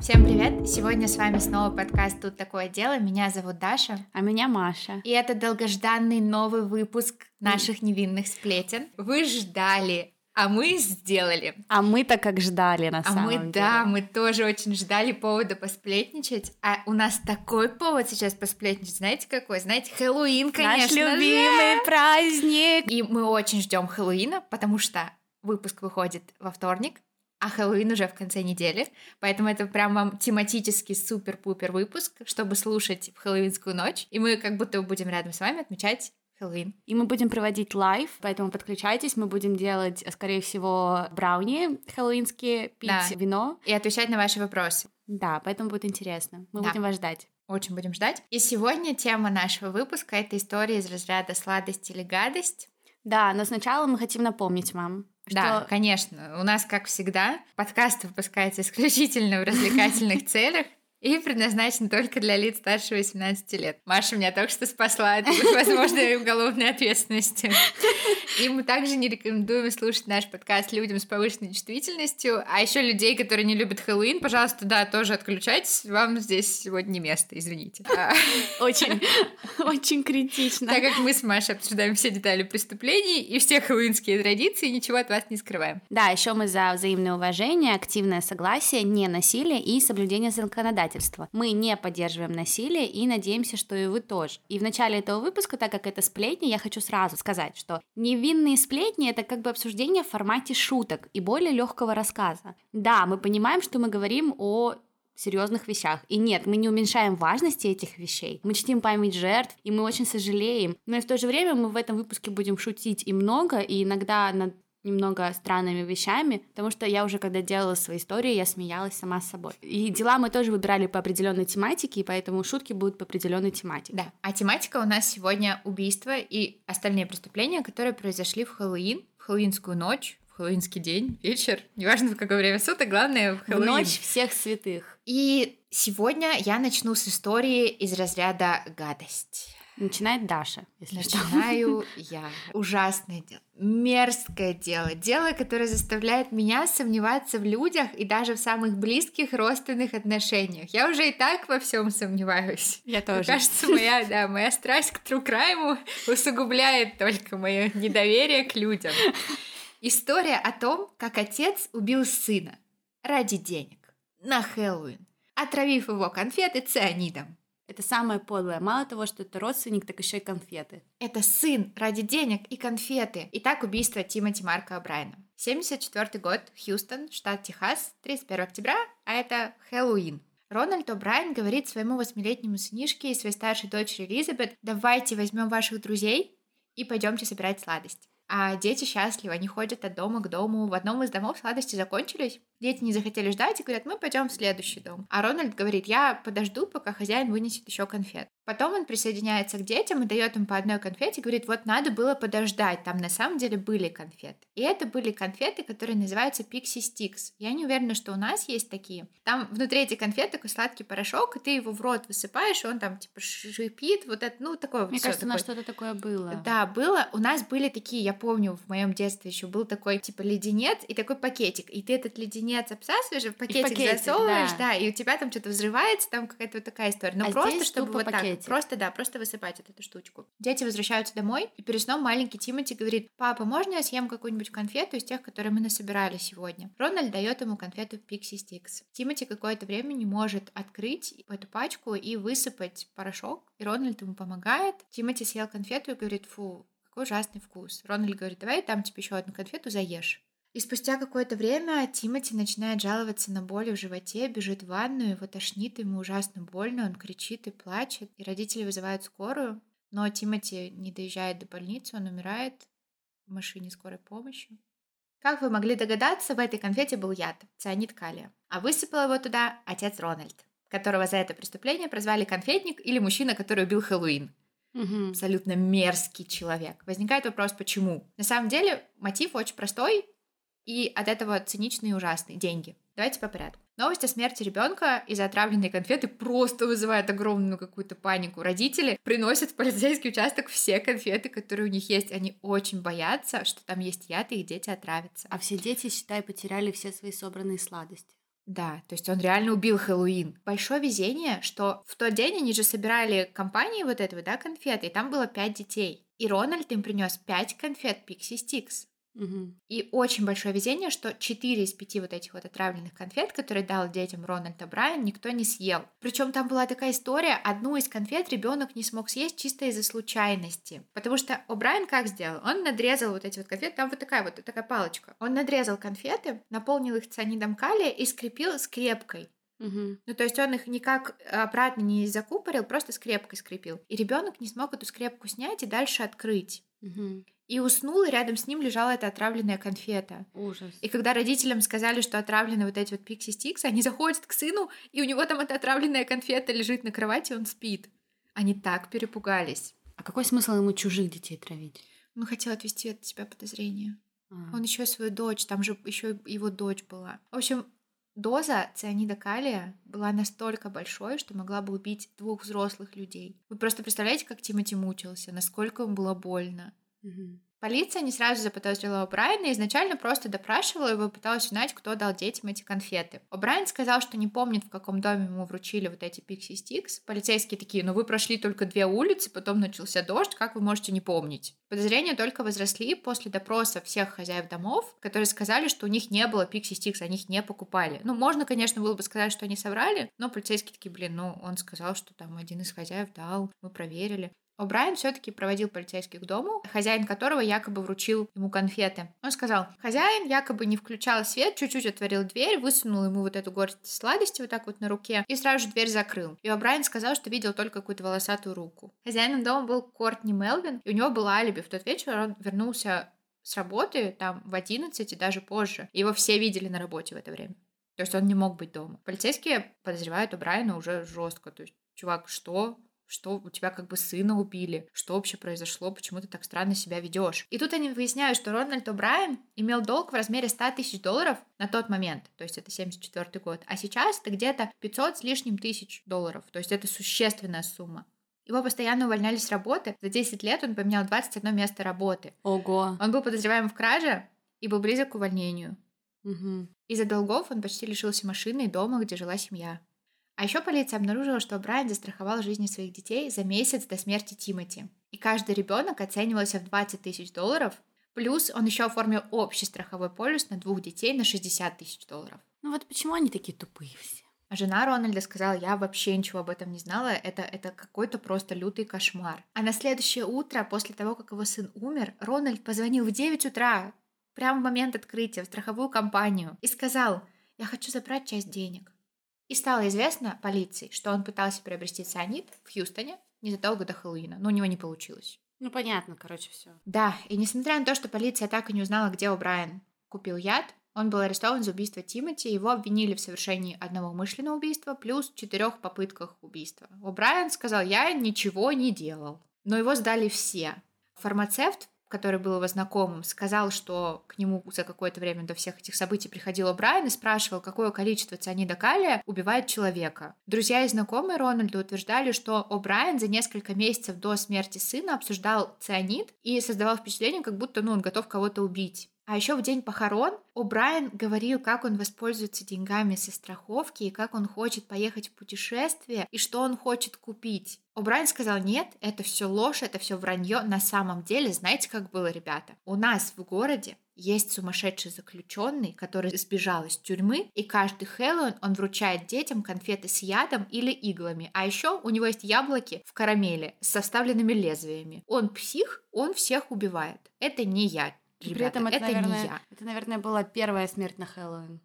Всем привет! Сегодня с вами снова подкаст «Тут такое дело». Меня зовут Даша. А меня Маша. И это долгожданный новый выпуск наших невинных сплетен. Вы ждали, а мы сделали. А мы-то как ждали, на а самом мы, деле. да, мы тоже очень ждали повода посплетничать. А у нас такой повод сейчас посплетничать. Знаете какой? Знаете, Хэллоуин, конечно Наш же. любимый праздник. И мы очень ждем Хэллоуина, потому что выпуск выходит во вторник, а Хэллоуин уже в конце недели. Поэтому это прям вам тематический супер-пупер выпуск, чтобы слушать в хэллоуинскую ночь. И мы как будто будем рядом с вами отмечать Хэллоуин. И мы будем проводить лайв, поэтому подключайтесь. Мы будем делать, скорее всего, брауни хэллоуинские, пить Да. вино. И отвечать на ваши вопросы. Да, поэтому будет интересно. Мы Да. будем вас ждать. Очень будем ждать. И сегодня тема нашего выпуска — это история из разряда «Сладость или гадость». Да, но сначала мы хотим напомнить вам, Да, что конечно. У нас, как всегда, подкаст выпускается исключительно в развлекательных целях и предназначен только для лиц старше 18 лет. Маша меня только что спасла от возможной уголовной ответственности. И мы также не рекомендуем слушать наш подкаст людям с повышенной чувствительностью, а еще людей, которые не любят Хэллоуин, пожалуйста, да, тоже отключайтесь. Вам здесь сегодня не место, извините. Очень, очень критично. Так как мы с Машей обсуждаем все детали преступлений и все хэллоуинские традиции, ничего от вас не скрываем. Да, еще мы за взаимное уважение, активное согласие, не насилие и соблюдение законодательства. Мы не поддерживаем насилие и надеемся, что и вы тоже. И в начале этого выпуска, так как это сплетни, я хочу сразу сказать, что невинные сплетни это как бы обсуждение в формате шуток и более легкого рассказа. Да, мы понимаем, что мы говорим о серьезных вещах. И нет, мы не уменьшаем важности этих вещей. Мы чтим память жертв, и мы очень сожалеем. Но и в то же время мы в этом выпуске будем шутить и много, и иногда над немного странными вещами, потому что я уже когда делала свои истории, я смеялась сама с собой. И дела мы тоже выбирали по определенной тематике, и поэтому шутки будут по определенной тематике. Да, а тематика у нас сегодня убийства и остальные преступления, которые произошли в Хэллоуин, в хэллоуинскую ночь, в хэллоуинский день, вечер, неважно в какое время суток, главное в В Хэллоуин. ночь всех святых. И сегодня я начну с истории из разряда гадость. Начинает Даша, если что. Начинаю я. Ужасное дело. Мерзкое дело. Дело, которое заставляет меня сомневаться в людях и даже в самых близких родственных отношениях. Я уже и так во всем сомневаюсь. Я Мне тоже. кажется, моя, да, моя страсть к true crime усугубляет только мое недоверие к людям. История о том, как отец убил сына ради денег на Хэллоуин, отравив его конфеты цианидом. Это самое подлое. Мало того, что это родственник, так еще и конфеты. Это сын ради денег и конфеты. Итак, убийство Тимоти Марка О'Брайена. 74 год, Хьюстон, штат Техас, 31 октября, а это Хэллоуин. Рональд О'Брайен говорит своему восьмилетнему сынишке и своей старшей дочери Элизабет, давайте возьмем ваших друзей и пойдемте собирать сладости. А дети счастливы, они ходят от дома к дому. В одном из домов сладости закончились. Дети не захотели ждать и говорят, мы пойдем в следующий дом. А Рональд говорит, я подожду, пока хозяин вынесет еще конфет. Потом он присоединяется к детям и дает им по одной конфете, говорит, вот надо было подождать, там на самом деле были конфеты. И это были конфеты, которые называются Pixie Sticks. Я не уверена, что у нас есть такие. Там внутри этих конфет такой сладкий порошок, и ты его в рот высыпаешь, и он там типа шипит, вот это, ну такое Мне кажется, у нас такое. что-то такое было. Да, было. У нас были такие, я помню, в моем детстве еще был такой, типа, леденец и такой пакетик. И ты этот леденец обсасываешь, в пакетик, пакетик, засовываешь, да. да. и у тебя там что-то взрывается, там какая-то вот такая история. Но А просто, чтобы вот так, пакетик. просто, да, просто высыпать вот эту штучку. Дети возвращаются домой, и перед сном маленький Тимати говорит, папа, можно я съем какую-нибудь конфету из тех, которые мы насобирали сегодня? Рональд дает ему конфету Pixie Sticks. Тимати какое-то время не может открыть эту пачку и высыпать порошок, и Рональд ему помогает. Тимати съел конфету и говорит, фу, какой ужасный вкус. Рональд говорит, давай дам тебе еще одну конфету, заешь. И спустя какое-то время Тимати начинает жаловаться на боли в животе, бежит в ванную, его тошнит, ему ужасно больно, он кричит и плачет, и родители вызывают скорую, но Тимати не доезжает до больницы, он умирает в машине скорой помощи. Как вы могли догадаться, в этой конфете был яд, цианид калия. А высыпал его туда отец Рональд, которого за это преступление прозвали конфетник или мужчина, который убил Хэллоуин Мгм. абсолютно мерзкий человек. Возникает вопрос, почему? На самом деле мотив очень простой и от этого циничный и ужасный. Деньги. Давайте по порядку. Новость о смерти ребенка из-за отравленной конфеты просто вызывает огромную какую-то панику. Родители приносят в полицейский участок все конфеты, которые у них есть. Они очень боятся, что там есть яд, и их дети отравятся. А все дети, считай, потеряли все свои собранные сладости. Да, то есть он реально убил Хэллоуин. Большое везение, что в тот день они же собирали компании вот этого, да, конфеты, и там было пять детей. И Рональд им принес пять конфет Пикси Стикс. Мгм. И очень большое везение, что 4 из 5 вот этих вот отравленных конфет, которые дал детям Рональд Брайан, никто не съел. Причем там была такая история, одну из конфет ребенок не смог съесть чисто из-за случайности. Потому что О'Брайен как сделал? Он надрезал вот эти вот конфеты, там вот такая вот такая палочка. Он надрезал конфеты, наполнил их цианидом калия и скрепил скрепкой. Мгм. Ну, то есть он их никак обратно не закупорил, просто скрепкой скрепил. И ребенок не смог эту скрепку снять и дальше открыть. Мгм. И уснул, и рядом с ним лежала эта отравленная конфета. Ужас. И когда родителям сказали, что отравлены вот эти вот пикси стикс, они заходят к сыну, и у него там эта отравленная конфета лежит на кровати, и он спит. Они так перепугались. А какой смысл ему чужих детей травить? Он хотел отвести от себя подозрения. А. Он еще свою дочь, там же еще его дочь была. В общем, доза цианида калия была настолько большой, что могла бы убить двух взрослых людей. Вы просто представляете, как Тимати мучился, насколько ему было больно. Мгм. Полиция не сразу заподозрила О'Брайена и изначально просто допрашивала его и пыталась узнать, кто дал детям эти конфеты. О'Брайен сказал, что не помнит, в каком доме ему вручили вот эти Пикси Стикс. Полицейские такие, ну вы прошли только две улицы, потом начался дождь, как вы можете не помнить? Подозрения только возросли после допроса всех хозяев домов, которые сказали, что у них не было Пикси Стикс, они их не покупали. Ну, можно, конечно, было бы сказать, что они соврали, но полицейские такие, блин, ну он сказал, что там один из хозяев дал, мы проверили. О'Брайен все-таки проводил полицейских к дому, хозяин которого якобы вручил ему конфеты. Он сказал, хозяин якобы не включал свет, чуть-чуть отворил дверь, высунул ему вот эту горсть сладости вот так вот на руке и сразу же дверь закрыл. И О'Брайен сказал, что видел только какую-то волосатую руку. Хозяином дома был Кортни Мелвин, и у него было алиби. В тот вечер он вернулся с работы там в 11 и даже позже. Его все видели на работе в это время. То есть он не мог быть дома. Полицейские подозревают О'Брайена уже жестко. То есть, чувак, что? Что у тебя как бы сына убили, что вообще произошло, почему ты так странно себя ведешь. И тут они выясняют, что Рональд О'Брайен имел долг в размере 100 тысяч долларов на тот момент, то есть это 74 год, а сейчас это где-то 500 с лишним тысяч долларов, то есть это существенная сумма. Его постоянно увольняли с работы. За 10 лет он поменял 21 место работы. Ого. Он был подозреваем в краже и был близок к увольнению. Мгм. Из-за долгов он почти лишился машины и дома, где жила семья. А еще полиция обнаружила, что Брайан застраховал жизни своих детей за месяц до смерти Тимати. И каждый ребенок оценивался в 20 тысяч долларов, плюс он еще оформил общий страховой полюс на двух детей на 60 тысяч долларов. Ну вот почему они такие тупые все? А жена Рональда сказала, я вообще ничего об этом не знала, это, это какой-то просто лютый кошмар. А на следующее утро, после того, как его сын умер, Рональд позвонил в 9 утра, прямо в момент открытия, в страховую компанию, и сказал, я хочу забрать часть денег. И стало известно полиции, что он пытался приобрести цианид в Хьюстоне незадолго до Хэллоуина, но у него не получилось. Ну понятно, короче, все. Да, и несмотря на то, что полиция так и не узнала, где О'Брайен купил яд, он был арестован за убийство Тимати, его обвинили в совершении одного умышленного убийства плюс четырех попытках убийства. О'Брайен сказал, я ничего не делал. Но его сдали все. Фармацевт, который был его знакомым, сказал, что к нему за какое-то время до всех этих событий приходил О'Брайен и спрашивал, какое количество цианида калия убивает человека. Друзья и знакомые Рональда утверждали, что О'Брайен за несколько месяцев до смерти сына обсуждал цианид и создавал впечатление, как будто ну, он готов кого-то убить. А еще в день похорон О'Брайен говорил, как он воспользуется деньгами со страховки и как он хочет поехать в путешествие и что он хочет купить. О'Брайен сказал, нет, это все ложь, это все вранье. На самом деле, знаете, как было, ребята? У нас в городе есть сумасшедший заключенный, который сбежал из тюрьмы, и каждый Хэллоуин он вручает детям конфеты с ядом или иглами. А еще у него есть яблоки в карамели с составленными лезвиями. Он псих, он всех убивает. Это не я. И при Ребята, этом это, это наверное, не я. это, наверное, была первая смерть на Хэллоуин.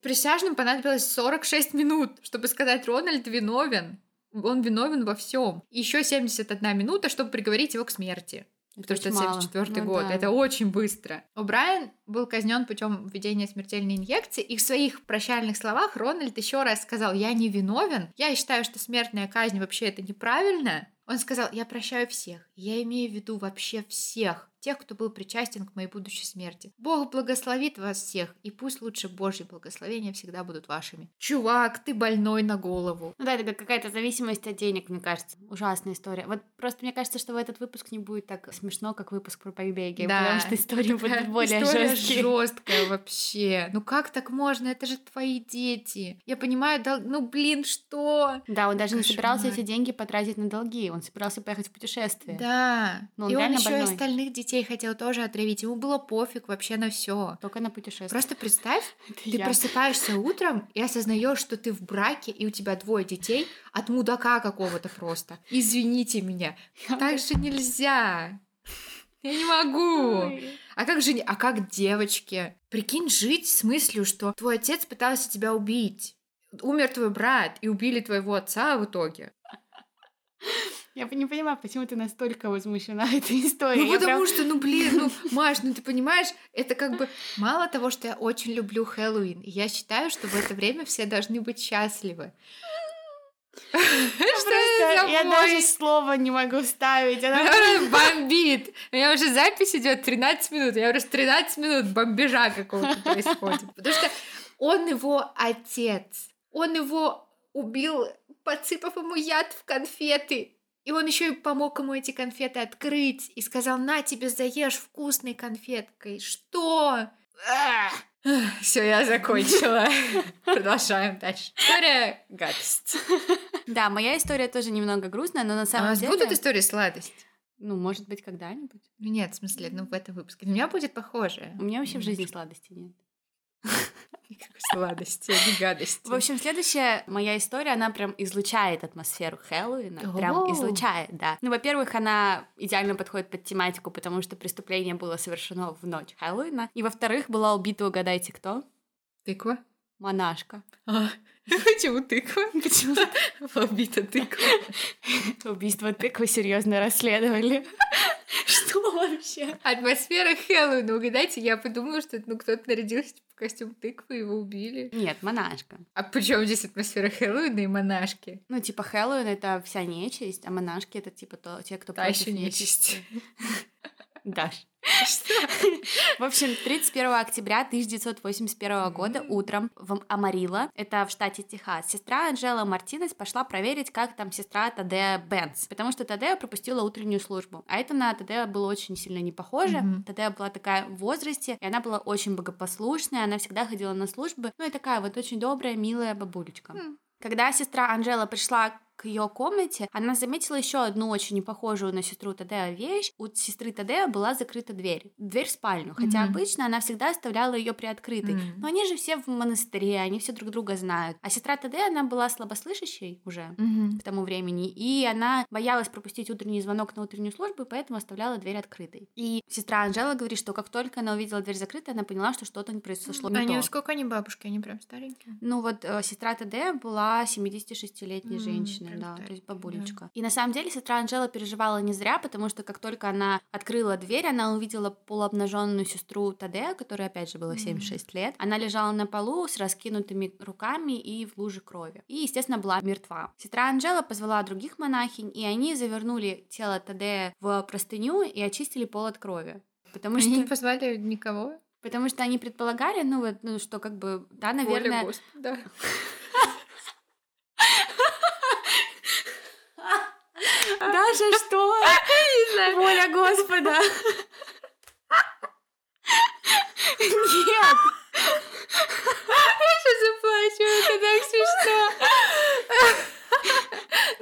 Присяжным понадобилось 46 минут, чтобы сказать, Рональд виновен. Он виновен во всем. Еще 71 минута, чтобы приговорить его к смерти. Это потому что это мало. 74 Ну год. да. Это очень быстро. О'Брайен был казнен путем введения смертельной инъекции, и в своих прощальных словах Рональд еще раз сказал: Я не виновен. Я считаю, что смертная казнь вообще это неправильно. Он сказал: Я прощаю всех. Я имею в виду вообще всех. Тех, кто был причастен к моей будущей смерти. Бог благословит вас всех, и пусть лучше Божьи благословения всегда будут вашими. Чувак, ты больной на голову. Ну да, это какая-то зависимость от денег, мне кажется. Ужасная история. Вот просто мне кажется, что в этот выпуск не будет так смешно, как выпуск про побеги, да. потому что история будет более история жесткие. жесткая вообще. Ну как так можно? Это же твои дети. Я понимаю, дол... ну блин, что? Да, он даже Кошмар. не собирался эти деньги потратить на долги. Он собирался поехать в путешествие. Да. Но он и он еще больной. и остальных детей хотел тоже отравить. Ему было пофиг вообще на все. Только на путешествие. Просто представь, ты я. просыпаешься утром и осознаешь, что ты в браке, и у тебя двое детей от мудака какого-то просто. Извините меня. Так же нельзя. Я не могу. А как же, а как девочки? Прикинь, жить с мыслью, что твой отец пытался тебя убить. Умер твой брат, и убили твоего отца в итоге. Я не понимаю, почему ты настолько возмущена этой историей. Ну, потому прям... что, ну, блин, ну, Маш, ну, ты понимаешь, это как бы мало того, что я очень люблю Хэллоуин, я считаю, что в это время все должны быть счастливы. Что я даже слова не могу ставить. Она бомбит. У меня уже запись идет 13 минут. Я уже 13 минут бомбежа какого-то происходит. Потому что он его отец. Он его убил, подсыпав ему яд в конфеты. И он еще и помог ему эти конфеты открыть и сказал, на тебе заешь вкусной конфеткой. Что? Все, я закончила. Продолжаем дальше. История гадость. Да, моя история тоже немного грустная, но на самом а деле... будут истории сладость? Ну, может быть, когда-нибудь. Нет, в смысле, ну, в этом выпуске. У меня будет похожее. У меня вообще в жизни сладости нет. Сладости, а гадости. В общем, следующая моя история, она прям излучает атмосферу Хэллоуина. Прям излучает, да. Ну, во-первых, она идеально подходит под тематику, потому что преступление было совершено в ночь Хэллоуина. И во-вторых, была убита, угадайте, кто? Тыква. Монашка. А, почему тыква? Почему убита тыква? Убийство тыквы серьезно расследовали. Что вообще? Атмосфера Хэллоуина. Угадайте, я подумала, что ну, кто-то нарядился в костюм тыквы, его убили. Нет, монашка. А почему здесь атмосфера Хэллоуина и монашки? Ну, типа, Хэллоуин — это вся нечисть, а монашки — это, типа, то, те, кто Та еще нечисть. Даш. В общем, 31 октября 1981 года утром в Амарило, это в штате Техас, сестра Анжела Мартинес пошла проверить, как там сестра Тадея Бенц, потому что Тадея пропустила утреннюю службу, а это на Тадея было очень сильно не похоже. Mm-hmm. Тадея была такая в возрасте, и она была очень богопослушная, она всегда ходила на службы, ну и такая вот очень добрая, милая бабулечка. Mm. Когда сестра Анжела пришла к ее комнате, она заметила еще одну очень непохожую на сестру Тадеа вещь. У сестры Тадеа была закрыта дверь. Дверь в спальню. Хотя mm-hmm. обычно она всегда оставляла ее приоткрытой. Mm-hmm. Но они же все в монастыре, они все друг друга знают. А сестра Тадеа, она была слабослышащей уже mm-hmm. к тому времени. И она боялась пропустить утренний звонок на утреннюю службу, и поэтому оставляла дверь открытой. И сестра Анжела говорит, что как только она увидела дверь закрытой, она поняла, что что-то не произошло mm-hmm. не они, то. Сколько они бабушки? Они прям старенькие? Ну вот э, сестра Тадеа была 76-летней mm-hmm. женщиной да, то есть бабулечка. Да. И на самом деле сестра Анжела переживала не зря, потому что как только она открыла дверь, она увидела полуобнаженную сестру Тадея, которая опять же было 76 mm-hmm. лет. Она лежала на полу с раскинутыми руками и в луже крови. И, естественно, была мертва. Сестра Анжела позвала других монахинь, и они завернули тело Тадея в простыню и очистили пол от крови. Потому они что... не позвали никого? Потому что они предполагали, ну вот, ну что, как бы, да, наверное... Воля Господа. Даша, что? Воля Господа. Нет. Я сейчас заплачу, это так смешно.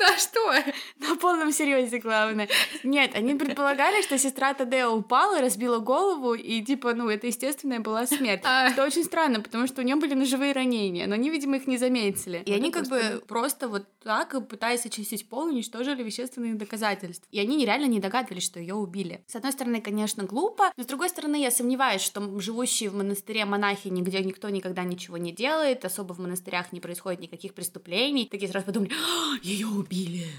Ну а что? На полном серьезе, главное. Нет, они предполагали, что сестра Тадео упала, разбила голову, и типа, ну, это естественная была смерть. А... Это очень странно, потому что у нее были ножевые ранения, но они, видимо, их не заметили. И они как бы просто вот так, пытаясь очистить пол, уничтожили вещественные доказательства. И они нереально не догадывались, что ее убили. С одной стороны, конечно, глупо, но с другой стороны, я сомневаюсь, что живущие в монастыре монахи, нигде никто никогда ничего не делает, особо в монастырях не происходит никаких преступлений. Такие сразу подумали, «А, ее убили.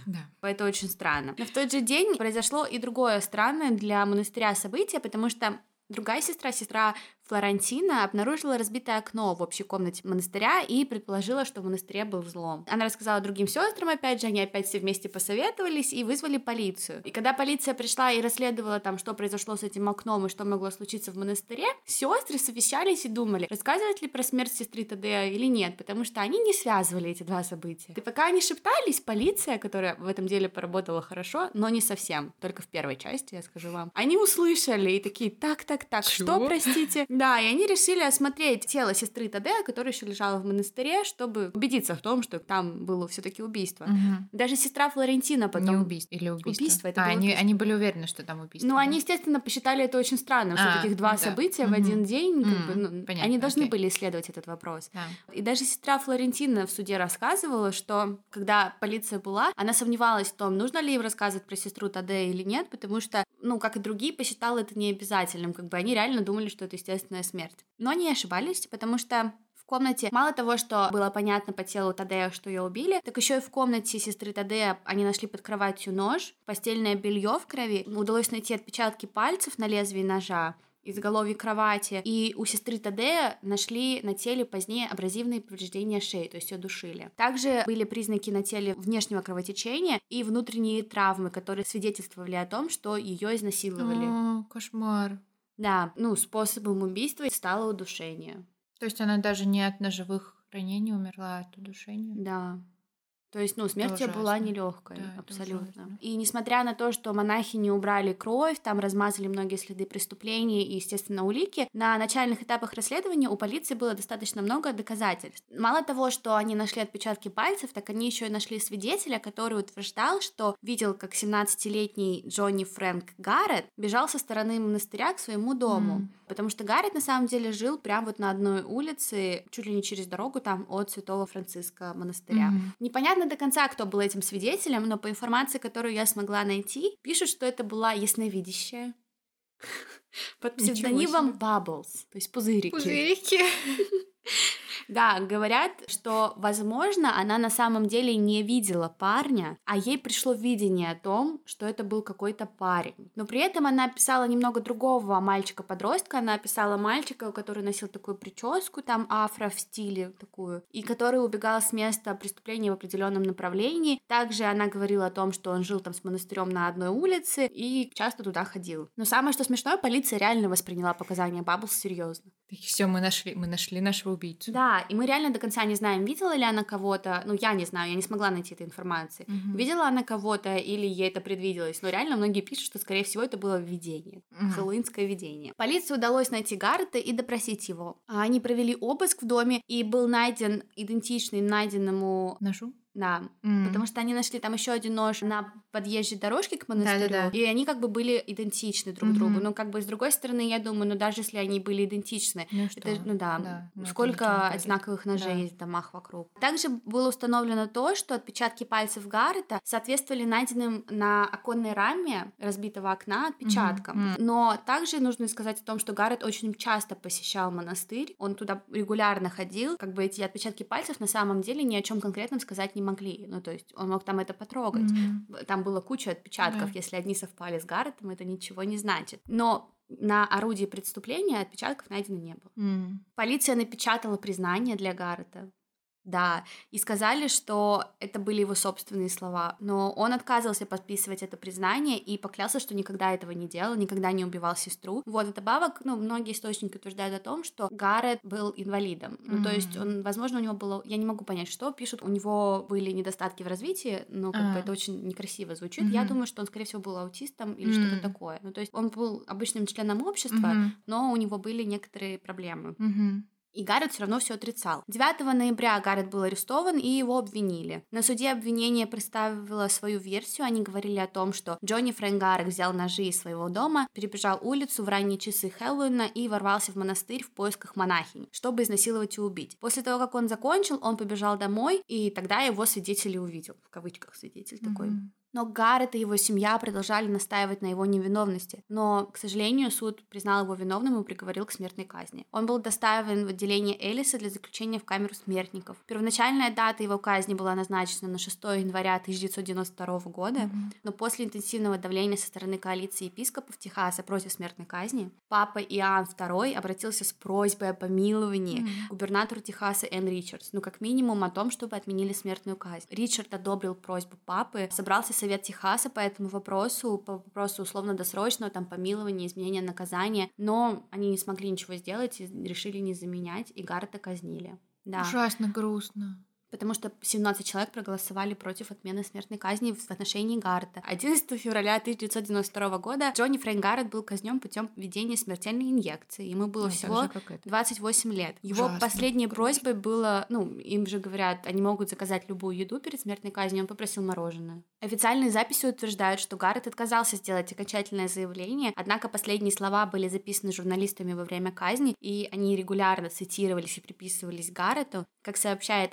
Да. Это очень странно. Но в тот же день произошло и другое странное для монастыря событие, потому что другая сестра, сестра Флорентина обнаружила разбитое окно в общей комнате монастыря и предположила, что в монастыре был взлом. Она рассказала другим сестрам, опять же, они опять все вместе посоветовались и вызвали полицию. И когда полиция пришла и расследовала там, что произошло с этим окном и что могло случиться в монастыре, сестры совещались и думали, рассказывать ли про смерть сестры Тадея или нет, потому что они не связывали эти два события. И пока они шептались, полиция, которая в этом деле поработала хорошо, но не совсем, только в первой части, я скажу вам, они услышали и такие, так, так, так, Чего? что, простите? Да, и они решили осмотреть тело сестры Тадея, которая еще лежала в монастыре, чтобы убедиться в том, что там было все-таки убийство. Угу. Даже сестра Флорентина потом... Не убийство или убийство? Убийство, это а, было они, убийство. они были уверены, что там убийство. Ну, да? они, естественно, посчитали это очень странным, что а, таких два да. события угу. в один день, как бы, ну, Понятно, они должны окей. были исследовать этот вопрос. Да. И даже сестра Флорентина в суде рассказывала, что когда полиция была, она сомневалась в том, нужно ли им рассказывать про сестру Таде или нет, потому что, ну, как и другие, посчитала это необязательным, как бы они реально думали, что это естественная смерть. Но они ошибались, потому что в комнате мало того, что было понятно по телу Тадея, что ее убили, так еще и в комнате сестры Тадея они нашли под кроватью нож, постельное белье в крови, удалось найти отпечатки пальцев на лезвии ножа, изголовье кровати. И у сестры Тадея нашли на теле позднее абразивные повреждения шеи, то есть ее душили. Также были признаки на теле внешнего кровотечения и внутренние травмы, которые свидетельствовали о том, что ее изнасиловали. О, кошмар. Да, ну, способом убийства стало удушение. То есть она даже не от ножевых ранений умерла, а от удушения? Да. То есть, ну, смерть была нелегкая, да, абсолютно. И несмотря на то, что монахи не убрали кровь, там размазали многие следы преступлений и, естественно, улики, на начальных этапах расследования у полиции было достаточно много доказательств. Мало того, что они нашли отпечатки пальцев, так они еще и нашли свидетеля, который утверждал, что видел, как 17-летний Джонни Фрэнк Гаррет бежал со стороны монастыря к своему дому. Mm. Потому что Гаррет на самом деле жил прямо вот на одной улице, чуть ли не через дорогу там от Святого Франциска монастыря. Mm. Непонятно, понятно до конца, кто был этим свидетелем, но по информации, которую я смогла найти, пишут, что это была ясновидящая под псевдонимом Bubbles, то есть пузырики. Пузырики. Да, говорят, что, возможно, она на самом деле не видела парня, а ей пришло видение о том, что это был какой-то парень. Но при этом она описала немного другого мальчика-подростка. Она описала мальчика, который носил такую прическу, там афро в стиле такую, и который убегал с места преступления в определенном направлении. Также она говорила о том, что он жил там с монастырем на одной улице и часто туда ходил. Но самое что смешное, полиция реально восприняла показания Бабблс серьезно. Все, мы нашли, мы нашли нашего убийцу. Да, и мы реально до конца не знаем, видела ли она кого-то, ну, я не знаю, я не смогла найти этой информации. Угу. Видела она кого-то или ей это предвиделось, но реально многие пишут, что, скорее всего, это было видение, угу. хэллоуинское видение. Полиции удалось найти Гаррета и допросить его. Они провели обыск в доме, и был найден идентичный найденному... Ножу? Да, mm. потому что они нашли там еще один нож на подъезжей дорожке к монастырю, да, да, да. и они как бы были идентичны друг mm-hmm. другу. Но как бы с другой стороны, я думаю, ну даже если они были идентичны, ну, что? это, ну да, да ну, сколько одинаковых ножей да. есть в домах вокруг. Также было установлено то, что отпечатки пальцев Гаррета соответствовали найденным на оконной раме разбитого окна отпечаткам. Mm-hmm. Но также нужно сказать о том, что Гаррет очень часто посещал монастырь, он туда регулярно ходил, как бы эти отпечатки пальцев на самом деле ни о чем конкретном сказать не не могли. Ну, то есть он мог там это потрогать. Mm-hmm. Там было куча отпечатков. Yeah. Если одни совпали с Гарретом, это ничего не значит. Но на орудии преступления отпечатков найдено не было. Mm. Полиция напечатала признание для Гаррета. Да, и сказали, что это были его собственные слова, но он отказывался подписывать это признание и поклялся, что никогда этого не делал, никогда не убивал сестру. Вот, и добавок, ну, многие источники утверждают о том, что Гаррет был инвалидом. Mm-hmm. Ну, то есть он, возможно, у него было, я не могу понять, что пишут, у него были недостатки в развитии, но как uh-huh. бы это очень некрасиво звучит. Mm-hmm. Я думаю, что он, скорее всего, был аутистом или mm-hmm. что-то такое. Ну, то есть он был обычным членом общества, mm-hmm. но у него были некоторые проблемы. Mm-hmm. И Гаррет все равно все отрицал. 9 ноября Гаррет был арестован и его обвинили. На суде обвинение представило свою версию. Они говорили о том, что Джонни Фрэнк Гаррет взял ножи из своего дома, перебежал улицу в ранние часы Хэллоуина и ворвался в монастырь в поисках монахинь, чтобы изнасиловать и убить. После того, как он закончил, он побежал домой, и тогда его свидетели увидел. В кавычках свидетель mm-hmm. такой. Но Гаррет и его семья продолжали настаивать на его невиновности. Но, к сожалению, суд признал его виновным и приговорил к смертной казни. Он был доставлен в отделение Элиса для заключения в камеру смертников. Первоначальная дата его казни была назначена на 6 января 1992 года, mm-hmm. но после интенсивного давления со стороны коалиции епископов Техаса против смертной казни, папа Иоанн II обратился с просьбой о помиловании mm-hmm. губернатору Техаса Энн Ричардс, ну как минимум о том, чтобы отменили смертную казнь. Ричард одобрил просьбу папы, собрался совет Техаса по этому вопросу, по вопросу условно-досрочного там помилования, изменения наказания, но они не смогли ничего сделать и решили не заменять, и Гаррета казнили. Да. Ужасно грустно потому что 17 человек проголосовали против отмены смертной казни в отношении Гаррета. 11 февраля 1992 года Джонни Фрэнк Гаррет был казнен путем введения смертельной инъекции. Ему было ну, всего 28 лет. Его Ужасно. последней просьбой было, ну, им же говорят, они могут заказать любую еду перед смертной казнью, он попросил мороженое. Официальные записи утверждают, что Гаррет отказался сделать окончательное заявление, однако последние слова были записаны журналистами во время казни, и они регулярно цитировались и приписывались Гаррету. Как сообщает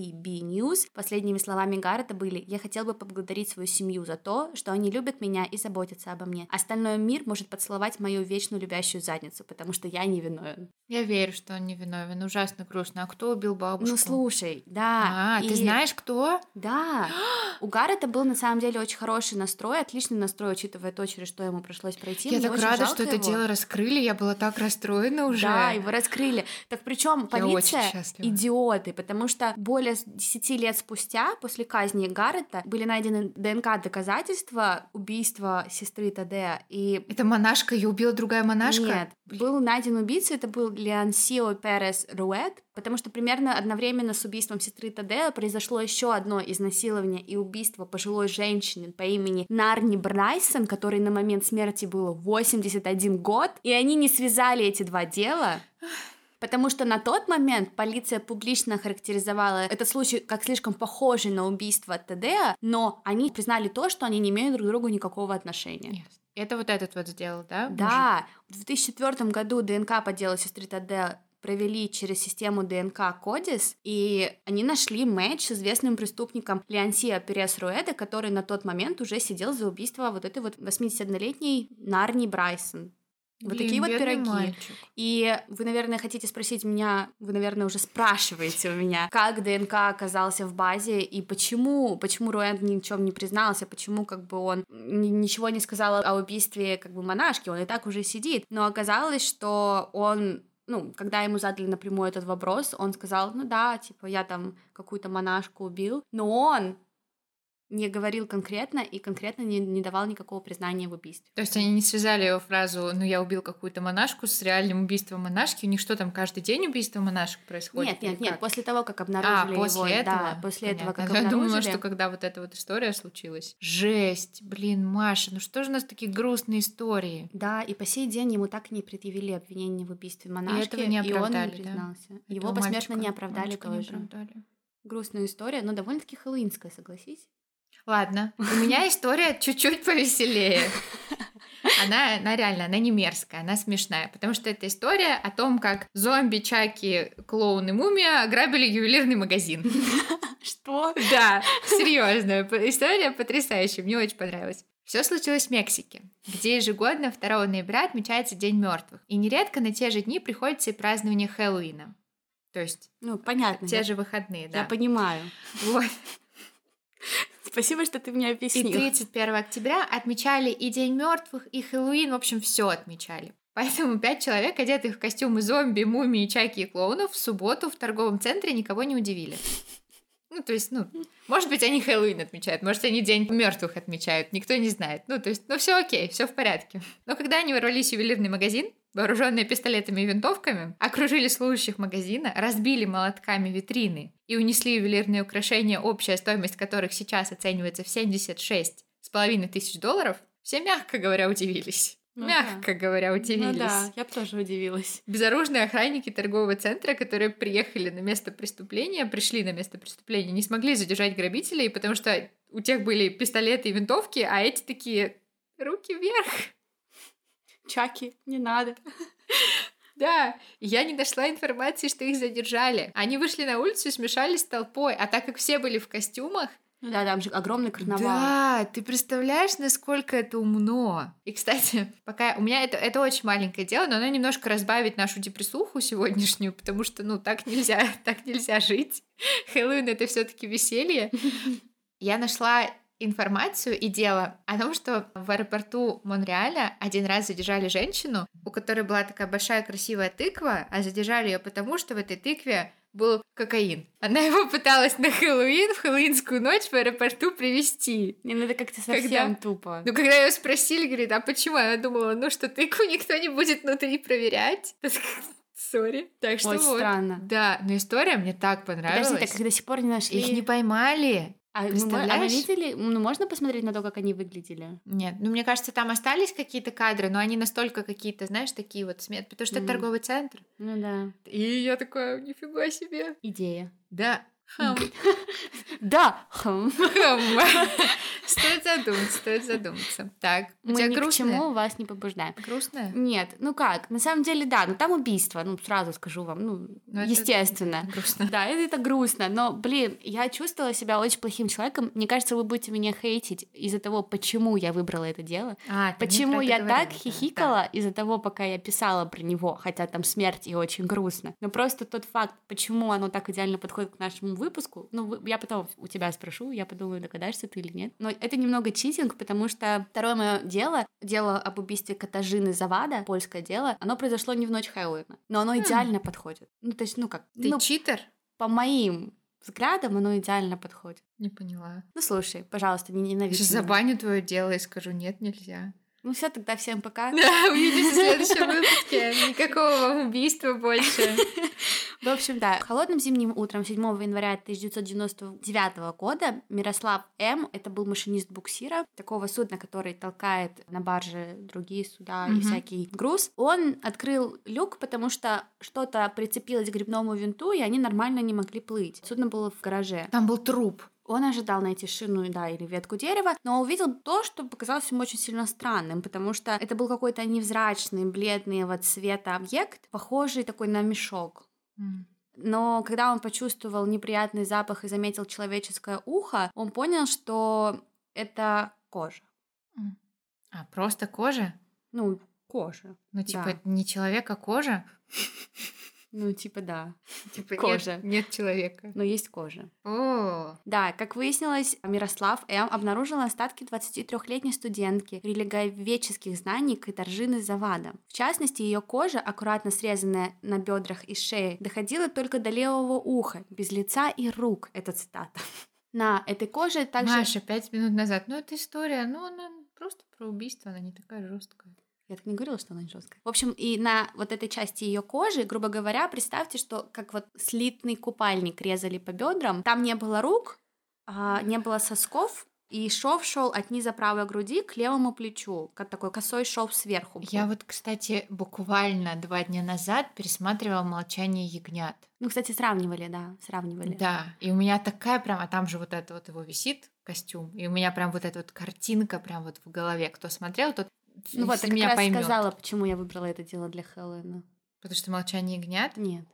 APB News, последними словами Гаррета были «Я хотел бы поблагодарить свою семью за то, что они любят меня и заботятся обо мне. Остальной мир может поцеловать мою вечную любящую задницу, потому что я не виновен». Я верю, что он не виновен. Ужасно грустно. А кто убил бабушку? Ну, слушай, да. А, и... ты знаешь, кто? Да. У Гаррета был на самом деле очень хороший настрой, отличный настрой, учитывая то, через что ему пришлось пройти. Я Мне так рада, что его. это дело раскрыли. Я была так расстроена уже. Да, его раскрыли. Так причем полиция идиот идиоты, потому что более 10 лет спустя, после казни Гаррета, были найдены ДНК-доказательства убийства сестры Тадеа. И... Это монашка, ее убила другая монашка? Нет, был найден убийца, это был Леонсио Перес Руэт, потому что примерно одновременно с убийством сестры Тадеа произошло еще одно изнасилование и убийство пожилой женщины по имени Нарни Брайсон, которой на момент смерти было 81 год, и они не связали эти два дела. Потому что на тот момент полиция публично характеризовала этот случай как слишком похожий на убийство Тедеа, но они признали то, что они не имеют друг к другу никакого отношения. Yes. Это вот этот вот сделал, да? Да. Мужик? В 2004 году ДНК по делу сестры Тадеа провели через систему ДНК Кодис, и они нашли матч с известным преступником Леонсия Перес Руэда, который на тот момент уже сидел за убийство вот этой вот 81-летней Нарни Брайсон. Вот Блин, такие вот пироги. Мальчик. И вы, наверное, хотите спросить меня, вы, наверное, уже спрашиваете у меня, как ДНК оказался в базе и почему, почему Руэнд ни в чем не признался, почему как бы он ничего не сказал о убийстве как бы монашки, он и так уже сидит. Но оказалось, что он ну, когда ему задали напрямую этот вопрос, он сказал, ну да, типа, я там какую-то монашку убил, но он не говорил конкретно и конкретно не, не давал никакого признания в убийстве. То есть они не связали его фразу «ну я убил какую-то монашку» с реальным убийством монашки? У них что там, каждый день убийство монашек происходит? Нет, нет, нет, после того, как обнаружили а, после его. Этого? Да, после Понятно. этого, как Я обнаружили. думала, что когда вот эта вот история случилась. Жесть! Блин, Маша, ну что же у нас такие грустные истории? Да, и по сей день ему так и не предъявили обвинение в убийстве монашки. И этого не оправдали, и он не признался. Да? Его посмертно мальчика, не оправдали тоже. Не оправдали. Грустная история, но довольно-таки хэллоуинская, согласись. Ладно, у меня история чуть-чуть повеселее. Она, она реально, она не мерзкая, она смешная, потому что это история о том, как зомби, чаки, клоун и мумия ограбили ювелирный магазин. Что? Да, серьезно, история потрясающая, мне очень понравилась. Все случилось в Мексике, где ежегодно 2 ноября отмечается День мертвых. И нередко на те же дни приходится и празднование Хэллоуина. То есть, ну, понятно. Те я, же выходные, да. Я понимаю. Вот. Спасибо, что ты мне объяснил. И 31 октября отмечали и День мертвых, и Хэллоуин, в общем, все отмечали. Поэтому пять человек, одетых в костюмы зомби, мумии, чайки и клоунов, в субботу в торговом центре никого не удивили. Ну, то есть, ну, может быть, они Хэллоуин отмечают, может, они День мертвых отмечают, никто не знает. Ну, то есть, ну, все окей, все в порядке. Но когда они ворвались в ювелирный магазин, вооруженные пистолетами и винтовками, окружили служащих магазина, разбили молотками витрины и унесли ювелирные украшения, общая стоимость которых сейчас оценивается в 76 с половиной тысяч долларов, все, мягко говоря, удивились. Ну, мягко да. говоря, удивились. Ну да, я бы тоже удивилась. Безоружные охранники торгового центра, которые приехали на место преступления, пришли на место преступления, не смогли задержать грабителей, потому что у тех были пистолеты и винтовки, а эти такие руки вверх. Чаки, не надо. Да, я не нашла информации, что их задержали. Они вышли на улицу и смешались с толпой, а так как все были в костюмах, Ну да, там же огромный карнавал. Да, ты представляешь, насколько это умно. И, кстати, пока у меня это, это очень маленькое дело, но оно немножко разбавит нашу депрессуху сегодняшнюю, потому что, ну, так нельзя, так нельзя жить. Хэллоуин — это все таки веселье. Я нашла информацию и дело о том, что в аэропорту Монреаля один раз задержали женщину, у которой была такая большая красивая тыква, а задержали ее потому, что в этой тыкве был кокаин. Она его пыталась на Хэллоуин, в хэллоуинскую ночь в аэропорту привезти. Не, ну это как-то совсем Когда- тупо. Ну, когда ее спросили, говорит, а почему? Она думала, ну что, тыкву никто не будет внутри проверять. Сори. Так что Очень вот. странно. Да, но история мне так понравилась. Подожди, так их до сих пор не нашли. Их не поймали. А, мы- а вы представляешь? видели? Ну, можно посмотреть на то, как они выглядели? Нет, ну мне кажется, там остались какие-то кадры, но они настолько какие-то, знаешь, такие вот смет, потому что это Мгм. торговый центр. Ну да. И я такая, нифига себе. Идея. Да. Хм. Да! Хм. Хм. Стоит задуматься, стоит задуматься. Так, у Мы тебя ни к грустная? чему вас не побуждаем. Грустная? Нет, ну как, на самом деле, да, ну там убийство, ну сразу скажу вам, ну, Ну, это- естественно. Грустно. Да, это, это грустно, но, блин, я чувствовала себя очень плохим человеком. Мне кажется, вы будете меня хейтить из-за того, почему я выбрала это дело. А, Почему это я говорила, так да, хихикала из-за того, пока я писала про него, хотя там смерть и очень грустно. Но просто тот факт, почему оно так идеально подходит к нашему выпуску, ну, я потом у тебя спрошу, я подумаю, догадаешься ты или нет. Но это немного читинг, потому что второе мое дело, дело об убийстве Катажины Завада, польское дело, оно произошло не в ночь Хэллоуина, но оно Хм. идеально подходит. Ну, то есть, ну как. Ты ну, читер? по моим взглядам оно идеально подходит. Не поняла. Ну, слушай, пожалуйста, не Я ненавидь сейчас меня. забаню твое дело и скажу, нет, нельзя. Ну все, тогда всем пока. Да, увидимся в следующем выпуске. Никакого вам убийства больше. В общем, да, холодным зимним утром 7 января 1999 года Мирослав М. Это был машинист буксира, такого судна, который толкает на барже другие суда и Мгм. всякий груз. Он открыл люк, потому что что-то прицепилось к грибному винту, и они нормально не могли плыть. Судно было в гараже. Там был труп. Он ожидал найти шину, да, или ветку дерева, но увидел то, что показалось ему очень сильно странным, потому что это был какой-то невзрачный, бледный вот цвета объект, похожий такой на мешок. Но когда он почувствовал неприятный запах и заметил человеческое ухо, он понял, что это кожа. А, просто кожа? Ну, кожа. Ну, типа, Да. не человек, а кожа? Ну, типа да. Типа, нет- Кожа. Нет, человека. Но есть кожа. О, Да, как выяснилось, Мирослав М. обнаружил остатки 23-летней студентки религиоведческих знаний Катаржины Завада. В частности, ее кожа, аккуратно срезанная на бедрах и шее, доходила только до левого уха, без лица и рук. Это цитата. На этой коже также... Маша, пять минут назад. Ну, это история, ну, она просто про убийство, она не такая жесткая. Я так не говорила, что она жесткая. В общем, и на вот этой части ее кожи, грубо говоря, представьте, что как вот слитный купальник резали по бедрам, там не было рук, а, не было сосков, и шов шел от низа правой груди к левому плечу, как такой косой шов сверху. был. Я вот, кстати, буквально два дня назад пересматривала «Молчание ягнят». Ну, кстати, сравнивали, да, сравнивали. Да, и у меня такая прям, а там же вот это вот его висит костюм, и у меня прям вот эта вот картинка прям вот в голове. Кто смотрел, тот Ну вот, я как меня раз поймет. сказала, почему я выбрала это дело для Хэллоуина. Потому что молчание ягнят, Нет.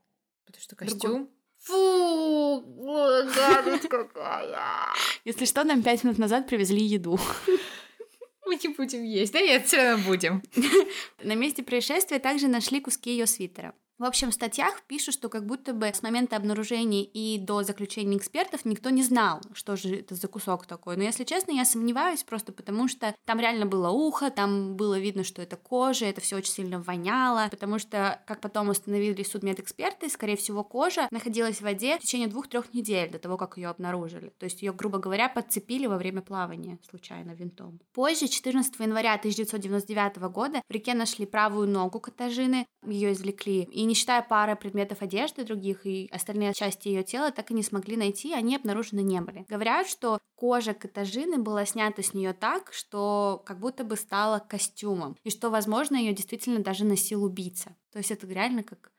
потому что Другой. костюм. Фу, ой, гадость какая. Если что, нам пять минут назад привезли еду. Мы не будем есть. Да нет, все равно будем. На месте происшествия также нашли куски ее свитера. В общем, в статьях пишут, что как будто бы с момента обнаружения и до заключения экспертов никто не знал, что же это за кусок такой. Но, если честно, я сомневаюсь просто потому, что там реально было ухо, там было видно, что это кожа, это все очень сильно воняло, потому что, как потом установили судмедэксперты, скорее всего, кожа находилась в воде в течение двух-трех недель до того, как ее обнаружили. То есть ее, грубо говоря, подцепили во время плавания случайно винтом. Позже, 14 января 1999 года, в реке нашли правую ногу Катажины, ее извлекли, и не считая пары предметов одежды других и остальные части ее тела, так и не смогли найти, они обнаружены не были. Говорят, что кожа Катажины была снята с нее так, что как будто бы стала костюмом, и что, возможно, ее действительно даже носил убийца. То есть это реально как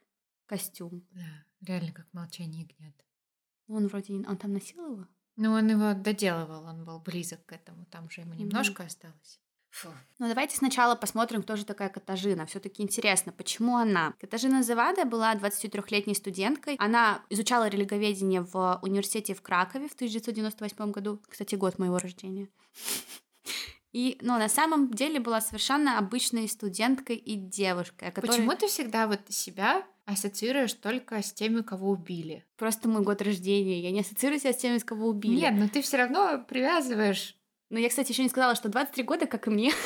костюм. Да, реально как молчание ягнят. Он вроде, он там носил его? Ну, он его доделывал, он был близок к этому, там же ему немножко осталось. Фу. Ну, давайте сначала посмотрим, кто же такая Катажина. все таки интересно, почему она? Катажина Завада была 23-летней студенткой. Она изучала религоведение в университете в Кракове в 1998 году. Кстати, год моего рождения. И, ну, на самом деле была совершенно обычной студенткой и девушкой. Которой... Почему ты всегда вот себя ассоциируешь только с теми, кого убили? Просто мой год рождения. Я не ассоциирую себя с теми, с кого убили. Нет, но ты все равно привязываешь. Ну, я, кстати, еще не сказала, что 23 года, как и мне.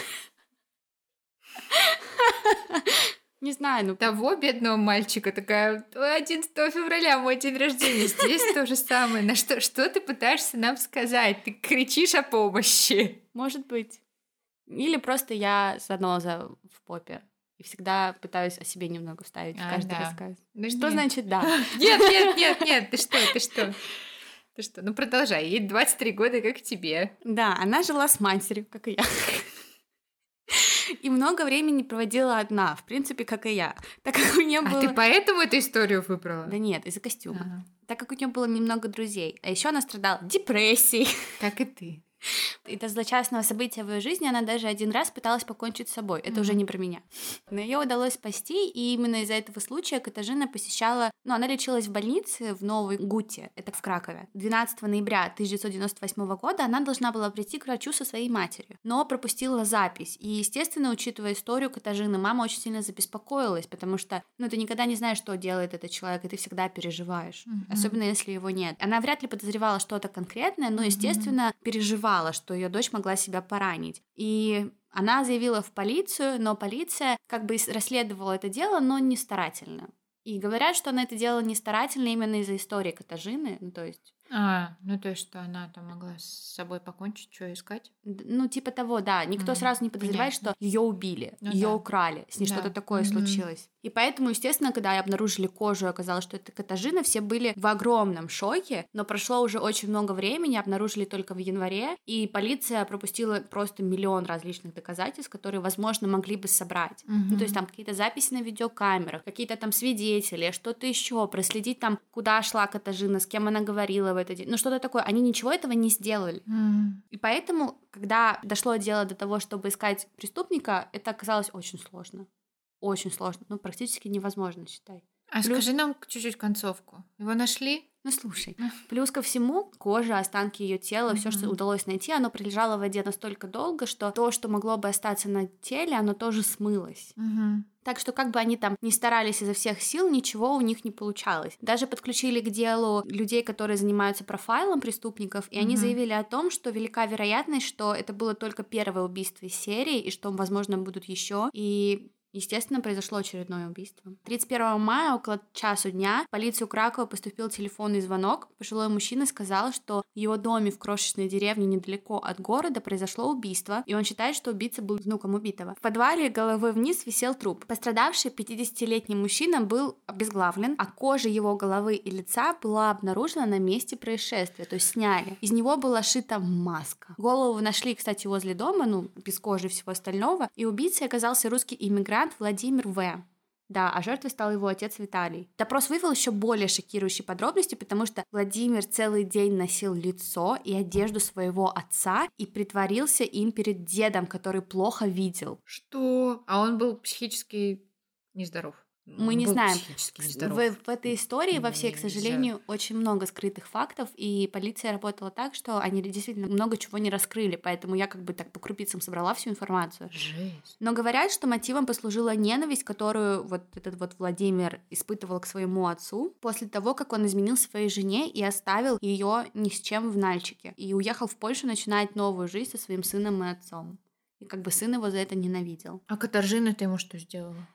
Не знаю, ну... Того бедного мальчика такая, 11 февраля мой день рождения, здесь то же самое. На что, что ты пытаешься нам сказать? Ты кричишь о помощи. Может быть. Или просто я заноза в попе. И всегда пытаюсь о себе немного вставить а, в каждый да. рассказ. Ну, что нет. значит да? Нет, нет, нет, нет, ты что, ты что? Ты что? Ну продолжай, ей 23 года, как тебе. Да, она жила с матерью, как и я. И много времени проводила одна, в принципе, как и я. Так как у нее было... А ты поэтому эту историю выбрала? Да нет, из-за костюма. Ага. Так как у нее было немного друзей. А еще она страдала депрессией. Как и ты. Из-за злочастного события в ее жизни она даже один раз пыталась покончить с собой. Это mm-hmm. уже не про меня. Но ее удалось спасти, и именно из-за этого случая Катажина посещала... Ну, она лечилась в больнице в Новой Гуте, это в Кракове. 12 ноября 1998 года она должна была прийти к врачу со своей матерью, но пропустила запись. И, естественно, учитывая историю Катажины, мама очень сильно забеспокоилась, потому что, ну, ты никогда не знаешь, что делает этот человек, и ты всегда переживаешь, mm-hmm. особенно если его нет. Она вряд ли подозревала что-то конкретное, но, естественно, mm-hmm. переживала, что ее дочь могла себя поранить. И она заявила в полицию, но полиция как бы расследовала это дело, но не старательно. И говорят, что она это делала не старательно именно из-за истории Катажины, ну то есть а, ну то есть, что она там могла с собой покончить, что искать? Ну, типа того, да. Никто mm, сразу не подозревает, понятно. что ее убили, ну, ее да. украли, с ней да. что-то такое mm-hmm. случилось. И поэтому, естественно, когда обнаружили кожу, оказалось, что это Катажина, все были в огромном шоке, но прошло уже очень много времени, обнаружили только в январе, и полиция пропустила просто миллион различных доказательств, которые, возможно, могли бы собрать. Mm-hmm. Ну, то есть там какие-то записи на видеокамерах, какие-то там свидетели, что-то еще, проследить там, куда шла Катажина, с кем она говорила в этот день, ну что-то такое. Они ничего этого не сделали. Mm-hmm. И поэтому, когда дошло дело до того, чтобы искать преступника, это оказалось очень сложно очень сложно, ну, практически невозможно, считай. А Плюс... скажи нам чуть-чуть концовку. Его нашли? Ну слушай, плюс ко всему, кожа, останки ее тела, mm-hmm. все, что удалось найти, оно пролежало в воде настолько долго, что то, что могло бы остаться на теле, оно тоже смылось. Mm-hmm. Так что как бы они там не старались изо всех сил, ничего у них не получалось. Даже подключили к делу людей, которые занимаются профайлом преступников, и mm-hmm. они заявили о том, что велика вероятность, что это было только первое убийство из серии, и что, возможно, будут еще. И Естественно, произошло очередное убийство. 31 мая около часу дня в полицию Кракова поступил телефонный звонок. Пожилой мужчина сказал, что в его доме в крошечной деревне недалеко от города произошло убийство, и он считает, что убийца был внуком убитого. В подвале головой вниз висел труп. Пострадавший 50-летний мужчина был обезглавлен, а кожа его головы и лица была обнаружена на месте происшествия, то есть сняли. Из него была шита маска. Голову нашли, кстати, возле дома, ну, без кожи и всего остального, и убийцей оказался русский иммигрант иммигрант Владимир В. Да, а жертвой стал его отец Виталий. Допрос вывел еще более шокирующие подробности, потому что Владимир целый день носил лицо и одежду своего отца и притворился им перед дедом, который плохо видел. Что? А он был психически нездоров. Мы не знаем. В, в этой истории, во всей, к сожалению, очень много скрытых фактов, и полиция работала так, что они действительно много чего не раскрыли, поэтому я как бы так по крупицам собрала всю информацию. Жесть. Но говорят, что мотивом послужила ненависть, которую вот этот вот Владимир испытывал к своему отцу после того, как он изменил своей жене и оставил ее ни с чем в Нальчике, и уехал в Польшу начинать новую жизнь со своим сыном и отцом. И как бы сын его за это ненавидел. А Катаржина ты ему что сделала?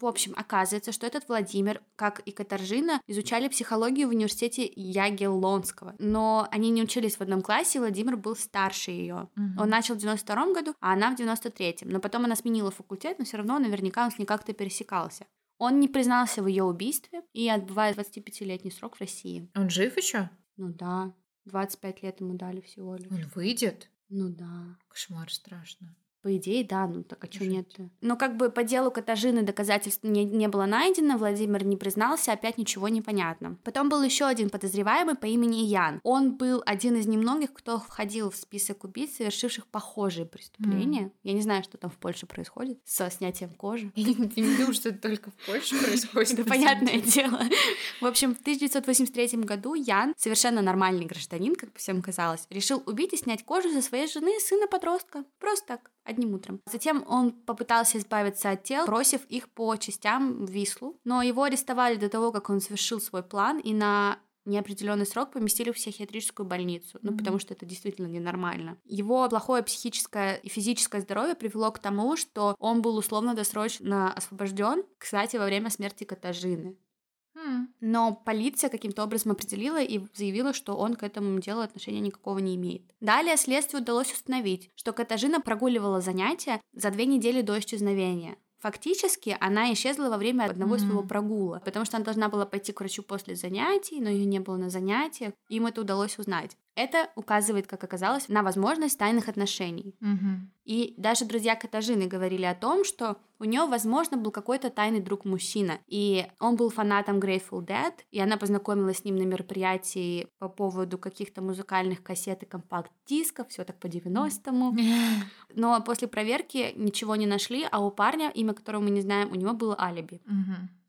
В общем, оказывается, что этот Владимир, как и Катаржина, изучали психологию в университете Ягеллонского. Но они не учились в одном классе, Владимир был старше ее. Угу. Он начал в 92 году, а она в 93-м. Но потом она сменила факультет, но все равно наверняка он с ней как-то пересекался. Он не признался в ее убийстве и отбывает 25-летний срок в России. Он жив еще? Ну да, 25 лет ему дали всего лишь. Он выйдет? Ну да. Кошмар страшно. По идее, да, ну так а что нет Но как бы по делу Катажины доказательств не, не было найдено, Владимир не признался, опять ничего не понятно. Потом был еще один подозреваемый по имени Ян. Он был один из немногих, кто входил в список убийц, совершивших похожие преступления. Mm. Я не знаю, что там в Польше происходит со снятием кожи. Я не думаю, что это только в Польше происходит. Это понятное дело. В общем, в 1983 году Ян, совершенно нормальный гражданин, как всем казалось, решил убить и снять кожу со своей жены и сына-подростка. Просто так одним утром. Затем он попытался избавиться от тел, бросив их по частям в Вислу, но его арестовали до того, как он совершил свой план, и на неопределенный срок поместили в психиатрическую больницу, ну, mm-hmm. потому что это действительно ненормально. Его плохое психическое и физическое здоровье привело к тому, что он был условно-досрочно освобожден, кстати, во время смерти Катажины. Но полиция каким-то образом определила и заявила, что он к этому делу отношения никакого не имеет. Далее следствию удалось установить, что Катажина прогуливала занятия за две недели до исчезновения. Фактически она исчезла во время одного mm-hmm. своего прогула, потому что она должна была пойти к врачу после занятий, но ее не было на занятиях. Им это удалось узнать. Это указывает, как оказалось, на возможность тайных отношений. Mm-hmm. И даже друзья Катажины говорили о том, что у нее, возможно, был какой-то тайный друг мужчина. И он был фанатом Grateful Dead, и она познакомилась с ним на мероприятии по поводу каких-то музыкальных кассет и компакт-дисков, все так по 90-му. Но после проверки ничего не нашли, а у парня, имя которого мы не знаем, у него было алиби.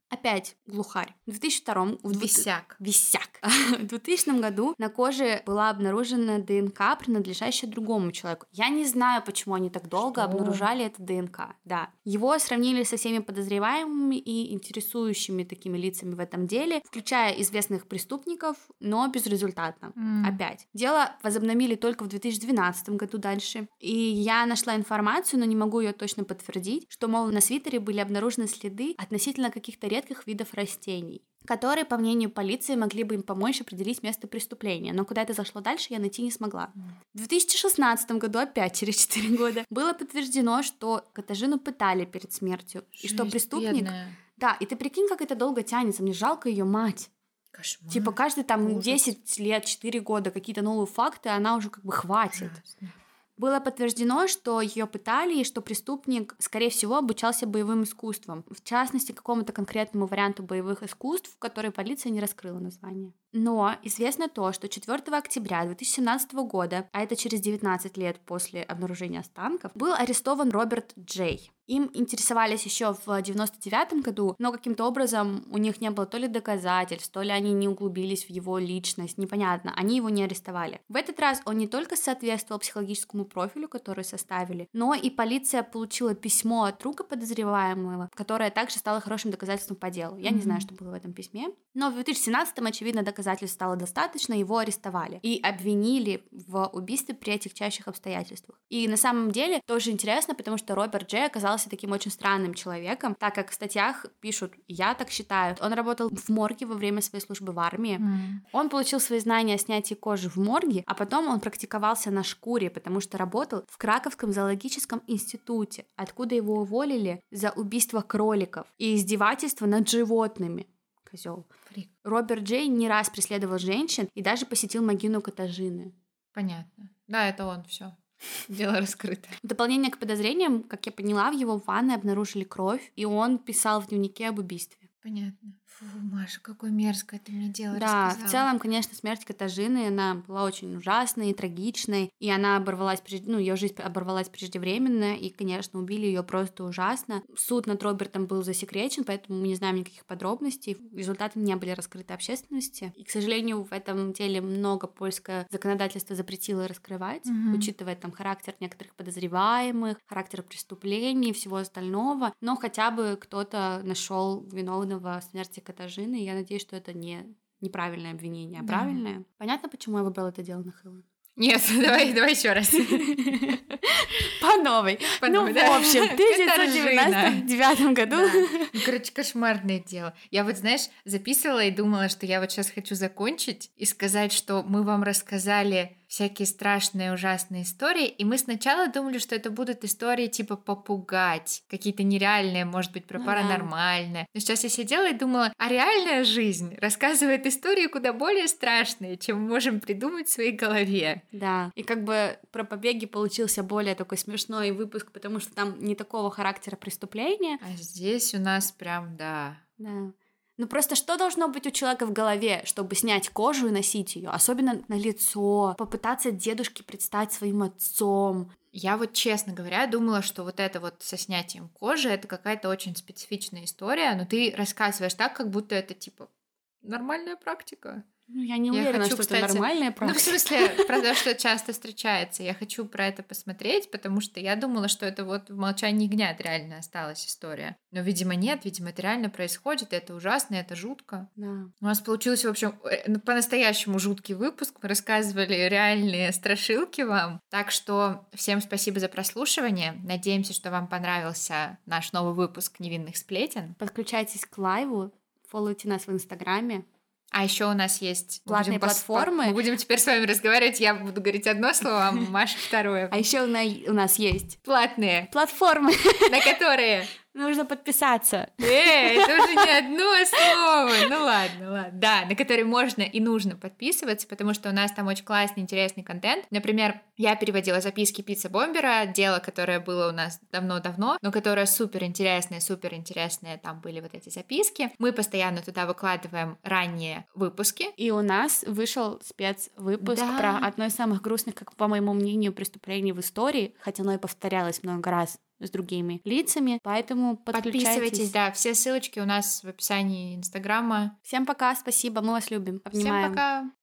Опять глухарь. В 2002 в Висяк. Висяк. В 2000 году на коже была обнаружена ДНК, принадлежащая другому человеку. Я не знаю, почему они так долго Что? обнаружали это ДНК. Да. Его сравнили со всеми подозреваемыми и интересующими такими лицами в этом деле, включая известных преступников, но безрезультатно. Mm. Опять. Дело возобновили только в 2012 году дальше. И я нашла информацию, но не могу ее точно подтвердить, что, мол, на свитере были обнаружены следы относительно каких-то редких видов растений, которые, по мнению полиции, могли бы им помочь определить место преступления. Но куда это зашло дальше, я найти не смогла. В 2016 году, опять через 4 года, было подтверждено, что Катажину пытали перед смертью, Жизнь и что преступник... Бедная. Да, и ты прикинь, как это долго тянется. Мне жалко ее мать. Кошмар. Типа каждый там Ужас. 10 лет, 4 года какие-то новые факты, она уже как бы хватит. Ужасно. Было подтверждено, что ее пытали и что преступник, скорее всего, обучался боевым искусствам, в частности, какому-то конкретному варианту боевых искусств, который полиция не раскрыла название. Но известно то, что 4 октября 2017 года, а это через 19 лет после обнаружения останков, был арестован Роберт Джей. Им интересовались еще в 99 году, но каким-то образом у них не было то ли доказательств, то ли они не углубились в его личность, непонятно, они его не арестовали. В этот раз он не только соответствовал психологическому профилю, который составили, но и полиция получила письмо от друга подозреваемого, которое также стало хорошим доказательством по делу. Я mm-hmm. не знаю, что было в этом письме, но в 2017 очевидно, доказательств стало достаточно, его арестовали и обвинили в убийстве при чаще обстоятельствах. И на самом деле тоже интересно, потому что Роберт Джей оказался таким очень странным человеком, так как в статьях пишут, я так считаю, он работал в морге во время своей службы в армии, mm. он получил свои знания о снятии кожи в морге, а потом он практиковался на шкуре, потому что работал в Краковском зоологическом институте, откуда его уволили за убийство кроликов и издевательство над животными. Козел. Роберт Джей не раз преследовал женщин и даже посетил могилу Катажины. Понятно. Да, это он все. Дело раскрыто. В дополнение к подозрениям, как я поняла, в его ванной обнаружили кровь, и он писал в дневнике об убийстве. Понятно. Фу, Маша, какое мерзкое ты мне дело Да, рассказала. в целом, конечно, смерть Катажины, она была очень ужасной и трагичной, и она оборвалась, ну, ее жизнь оборвалась преждевременно, и, конечно, убили ее просто ужасно. Суд над Робертом был засекречен, поэтому мы не знаем никаких подробностей, результаты не были раскрыты общественности, и, к сожалению, в этом деле много польское законодательство запретило раскрывать, угу. учитывая там характер некоторых подозреваемых, характер преступлений и всего остального, но хотя бы кто-то нашел виновного смерти Катажины. Я надеюсь, что это не неправильное обвинение, а да. правильное. Понятно, почему я выбрала это дело на Хэллоуин? Нет, давай, давай еще раз. По новой. По ну, новой, в общем, в 1999 году. Да. Ну, короче, кошмарное дело. Я вот, знаешь, записывала и думала, что я вот сейчас хочу закончить и сказать, что мы вам рассказали всякие страшные, ужасные истории, и мы сначала думали, что это будут истории типа попугать, какие-то нереальные, может быть, про Ну паранормальное. Но сейчас я сидела и думала, а реальная жизнь рассказывает истории куда более страшные, чем мы можем придумать в своей голове. Да, и как бы про побеги получился более такой смешной выпуск, потому что там не такого характера преступления. А здесь у нас прям, да, Да. Ну просто что должно быть у человека в голове, чтобы снять кожу и носить ее, особенно на лицо, попытаться дедушке предстать своим отцом. Я вот, честно говоря, думала, что вот это вот со снятием кожи это какая-то очень специфичная история, но ты рассказываешь так, как будто это типа нормальная практика. Ну, я не Я уверена, хочу, что кстати, это нормальная Ну, в практика. смысле, про то, что часто встречается. Я хочу про это посмотреть, потому что я думала, что это вот в молчании ягнят реально осталась история. Но, видимо, нет, видимо, это реально происходит, это ужасно, это жутко. Да. У нас получился, в общем, э, ну, по-настоящему жуткий выпуск. Мы рассказывали реальные страшилки вам. Так что всем спасибо за прослушивание. Надеемся, что вам понравился наш новый выпуск «Невинных сплетен». Подключайтесь к лайву, фолловите нас в Инстаграме. А еще у нас есть Платные будем платформы. Мы будем теперь с вами разговаривать. Я буду говорить одно слово, а Маша второе. А еще у нас есть Платные, платформы, на которые... нужно подписаться. Эй, это уже не одно слово. Ну ладно, ладно. Да, на которые можно и нужно подписываться, потому что у нас там очень классный, интересный контент. Например, я переводила записки Пицца Бомбера, дело, которое было у нас давно-давно, но которое супер интересное, супер интересное. Там были вот эти записки. Мы постоянно туда выкладываем ранние выпуски. И у нас вышел спецвыпуск Да. про одно из самых грустных, как по моему мнению, преступлений в истории, хотя оно и повторялось много раз с другими лицами, поэтому подключайтесь. Подписывайтесь, да, все ссылочки у нас в описании Инстаграма. Всем пока, спасибо, мы вас любим, обнимаем. Всем пока!